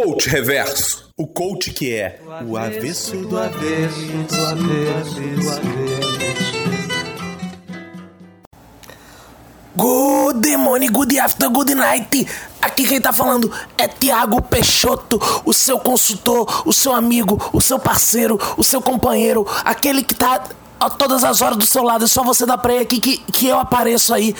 Coach Reverso. O coach que é o avesso do avesso do avesso do avesso. Good morning, good afternoon, good night. Aqui quem tá falando é Tiago Peixoto, o seu consultor, o seu amigo, o seu parceiro, o seu companheiro, aquele que tá a todas as horas do seu lado. É só você dar play aqui que, que eu apareço aí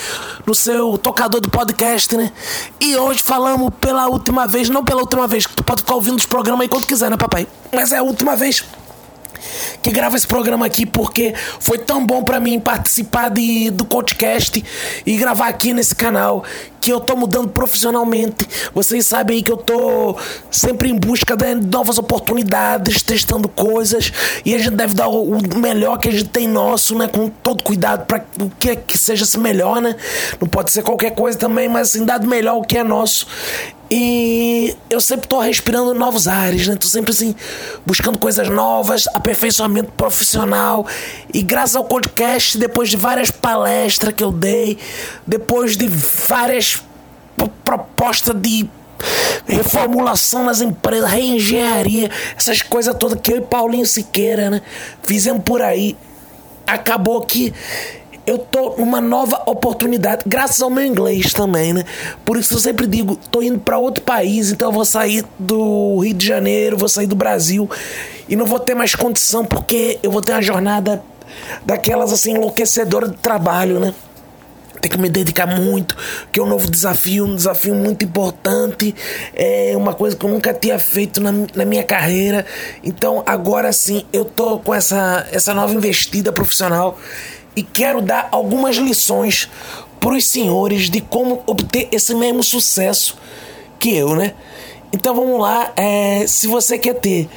no seu tocador de podcast, né? E hoje falamos pela última vez, não pela última vez, que tu pode ficar ouvindo os programas aí quando quiser, né, papai? Mas é a última vez que grava esse programa aqui porque foi tão bom para mim participar de, do podcast e gravar aqui nesse canal que eu tô mudando profissionalmente. Vocês sabem aí que eu tô sempre em busca de novas oportunidades, testando coisas e a gente deve dar o melhor que a gente tem nosso, né, com todo cuidado para o que, é que seja se melhor, né? Não pode ser qualquer coisa também, mas assim, dado melhor o que é nosso. E eu sempre tô respirando novos ares, né? Tô sempre assim, buscando coisas novas, aperfeiçoamento profissional. E graças ao podcast, depois de várias palestras que eu dei, depois de várias propostas de reformulação nas empresas, reengenharia, essas coisas todas que eu e Paulinho Siqueira, né? Fizemos por aí. Acabou que eu tô numa nova oportunidade, graças ao meu inglês também, né? Por isso eu sempre digo, tô indo para outro país, então eu vou sair do Rio de Janeiro, vou sair do Brasil e não vou ter mais condição porque eu vou ter uma jornada daquelas assim enlouquecedora de trabalho, né? Tem que me dedicar muito, que é um novo desafio, um desafio muito importante, é uma coisa que eu nunca tinha feito na, na minha carreira. Então agora sim eu tô com essa, essa nova investida profissional e quero dar algumas lições para os senhores de como obter esse mesmo sucesso que eu, né? Então vamos lá, é, se você quer ter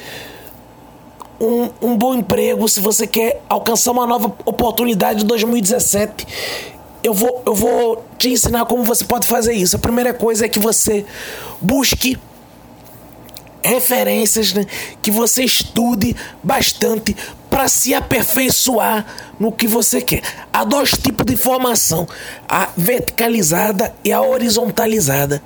um, um bom emprego, se você quer alcançar uma nova oportunidade em 2017, eu vou, eu vou te ensinar como você pode fazer isso. A primeira coisa é que você busque referências, né? que você estude bastante para se aperfeiçoar no que você quer. Há dois tipos de formação: a verticalizada e a horizontalizada.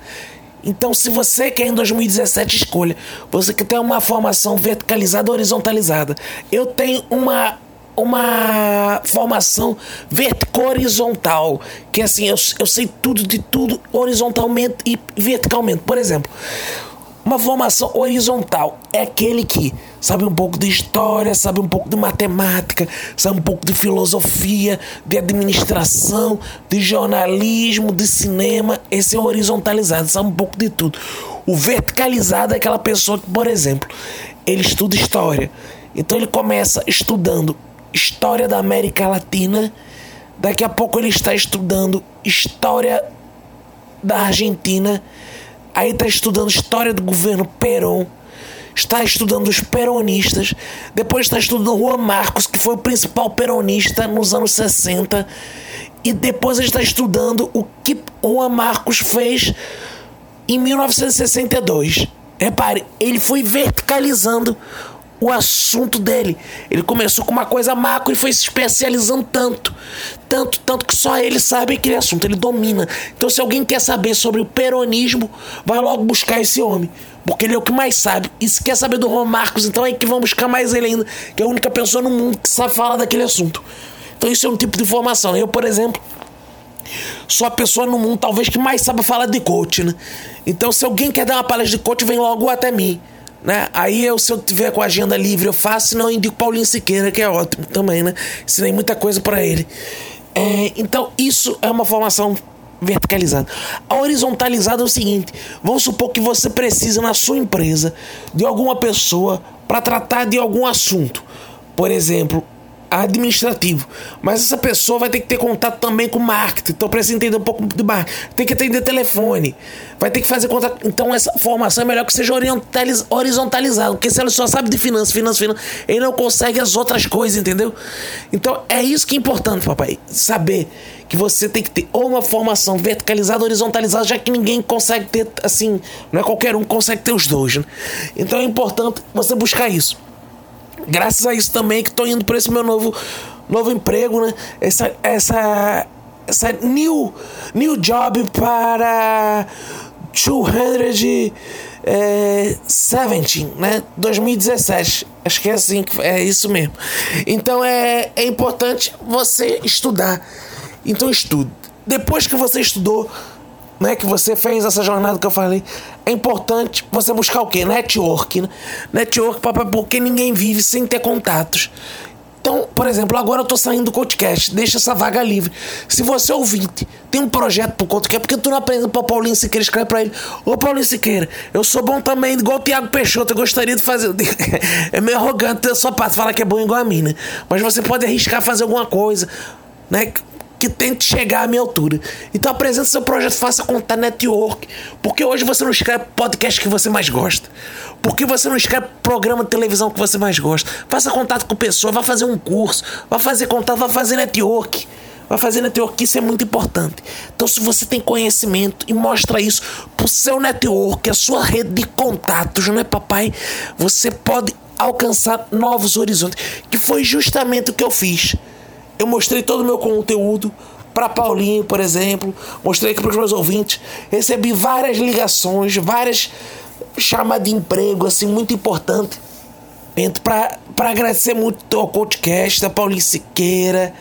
Então, se você quer em 2017, escolha. Você quer ter uma formação verticalizada ou horizontalizada. Eu tenho uma uma formação vertical-horizontal, que assim, eu, eu sei tudo de tudo horizontalmente e verticalmente. Por exemplo, uma formação horizontal é aquele que sabe um pouco de história, sabe um pouco de matemática, sabe um pouco de filosofia, de administração, de jornalismo, de cinema. Esse é o horizontalizado, sabe um pouco de tudo. O verticalizado é aquela pessoa que, por exemplo, ele estuda história. Então ele começa estudando história da América Latina. Daqui a pouco ele está estudando história da Argentina Aí está estudando história do governo Perón, está estudando os peronistas, depois está estudando Juan Marcos, que foi o principal peronista nos anos 60, e depois está estudando o que Juan Marcos fez em 1962. Repare, ele foi verticalizando o assunto dele. Ele começou com uma coisa macro e foi se especializando tanto, tanto, tanto que só ele sabe aquele assunto, ele domina. Então, se alguém quer saber sobre o peronismo, vai logo buscar esse homem. Porque ele é o que mais sabe. E se quer saber do Juan Marcos, então é que vão buscar mais ele ainda, que é a única pessoa no mundo que sabe falar daquele assunto. Então, isso é um tipo de informação. Eu, por exemplo, sou a pessoa no mundo talvez que mais sabe falar de coach, né? Então, se alguém quer dar uma palestra de coach, vem logo até mim. Né? Aí eu, se eu tiver com a agenda livre, eu faço, senão eu indico Paulinho Siqueira, que é ótimo também, né? Ensinei muita coisa para ele. É, então, isso é uma formação verticalizada. A horizontalizada é o seguinte: vamos supor que você precisa na sua empresa de alguma pessoa para tratar de algum assunto. Por exemplo, administrativo. Mas essa pessoa vai ter que ter contato também com marketing. Então precisa entender um pouco de marketing. Tem que atender telefone. Vai ter que fazer contato. Então essa formação é melhor que seja horizontalizada. Porque se ela só sabe de finanças, finanças, finanças, ele não consegue as outras coisas, entendeu? Então é isso que é importante, papai. Saber que você tem que ter ou uma formação verticalizada ou horizontalizada, já que ninguém consegue ter, assim, não é qualquer um que consegue ter os dois. Né? Então é importante você buscar isso graças a isso também que estou indo para esse meu novo, novo emprego, né? Essa, essa, essa new, new job para 200 é, 17, né? 2017. Acho que é assim, é isso mesmo. Então é, é importante você estudar. Então estude. Depois que você estudou, né, que você fez essa jornada que eu falei, é importante você buscar o quê? Network, né? Network, porque ninguém vive sem ter contatos. Então, por exemplo, agora eu tô saindo do podcast, deixa essa vaga livre. Se você ouvinte tem um projeto pro podcast, porque tu não aprende pro Paulinho Siqueira, escreve pra ele: Ô Paulinho Siqueira, eu sou bom também, igual o Thiago Peixoto, eu gostaria de fazer. é meio arrogante da sua parte falar que é bom igual a mim, né? Mas você pode arriscar fazer alguma coisa, né? Que tente chegar à minha altura. Então apresente seu projeto, faça contar network. Porque hoje você não escreve podcast que você mais gosta. Porque você não escreve programa de televisão que você mais gosta. Faça contato com pessoas, vá fazer um curso, vá fazer contato, vá fazer network. Vai fazer network, isso é muito importante. Então, se você tem conhecimento e mostra isso pro seu network, a sua rede de contatos, não é, papai? Você pode alcançar novos horizontes. Que foi justamente o que eu fiz eu mostrei todo o meu conteúdo para Paulinho, por exemplo, mostrei aqui para os meus ouvintes, recebi várias ligações, várias chamadas de emprego, assim, muito importante. Para agradecer muito ao podcast da Paulinho Siqueira,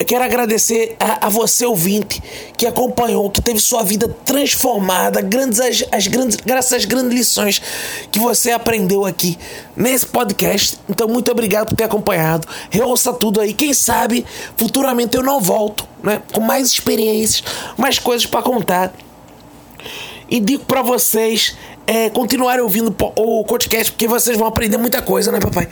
eu quero agradecer a, a, você, ouvinte, que acompanhou, que teve sua vida transformada, grandes, as, as grandes, graças às grandes lições que você aprendeu aqui nesse podcast. Então, muito obrigado por ter acompanhado. Reouça tudo aí. Quem sabe futuramente eu não volto, né? Com mais experiências, mais coisas para contar. E digo para vocês é, continuarem ouvindo o podcast, porque vocês vão aprender muita coisa, né, papai?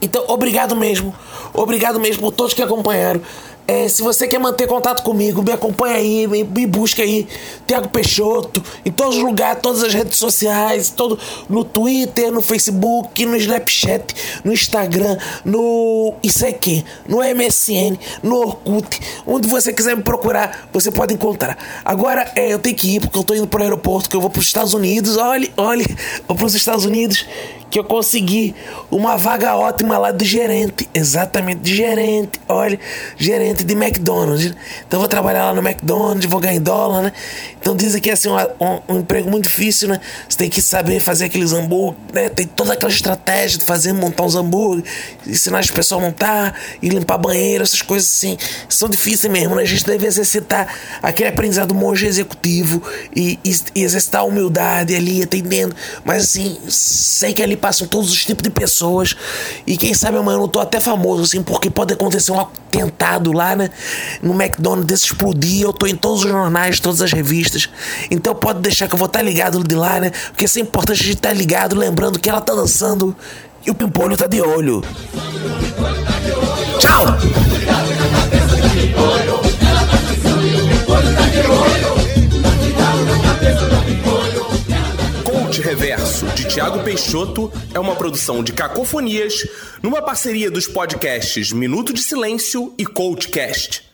Então, obrigado mesmo. Obrigado mesmo por todos que acompanharam. É, se você quer manter contato comigo, me acompanha aí, me, me busca aí, Tiago Peixoto, em todos os lugares, todas as redes sociais, todo, no Twitter, no Facebook, no Snapchat, no Instagram, no isso aqui, no MSN, no Orkut, onde você quiser me procurar, você pode encontrar. Agora é, eu tenho que ir porque eu tô indo pro aeroporto, que eu vou para os Estados Unidos. Olhe, olhe, vou para os Estados Unidos que eu consegui uma vaga ótima lá de gerente, exatamente de gerente, olha, gerente de McDonald's. Então vou trabalhar lá no McDonald's, vou ganhar em dólar, né? Então dizem que é assim, um, um, um, emprego muito difícil, né? Você tem que saber fazer aqueles hambúrguer, né? Tem toda aquela estratégia de fazer, montar os hambúrguer, ensinar as pessoas a montar e limpar banheiro, essas coisas assim. São difíceis mesmo, né? A gente deve exercitar aquele aprendizado monge executivo e, e, e exercitar a humildade ali, atendendo. Mas assim, sei que ali passam todos os tipos de pessoas. E quem sabe amanhã eu não tô até famoso, assim, porque pode acontecer um atentado lá, né? No McDonald's explodir. Eu tô em todos os jornais, todas as revistas. Então pode deixar que eu vou estar tá ligado de lá, né? Porque é importante a gente estar tá ligado, lembrando que ela tá dançando e o Pimpolho tá de olho. Tchau! Tiago Peixoto, é uma produção de Cacofonias, numa parceria dos podcasts Minuto de Silêncio e Coachcast.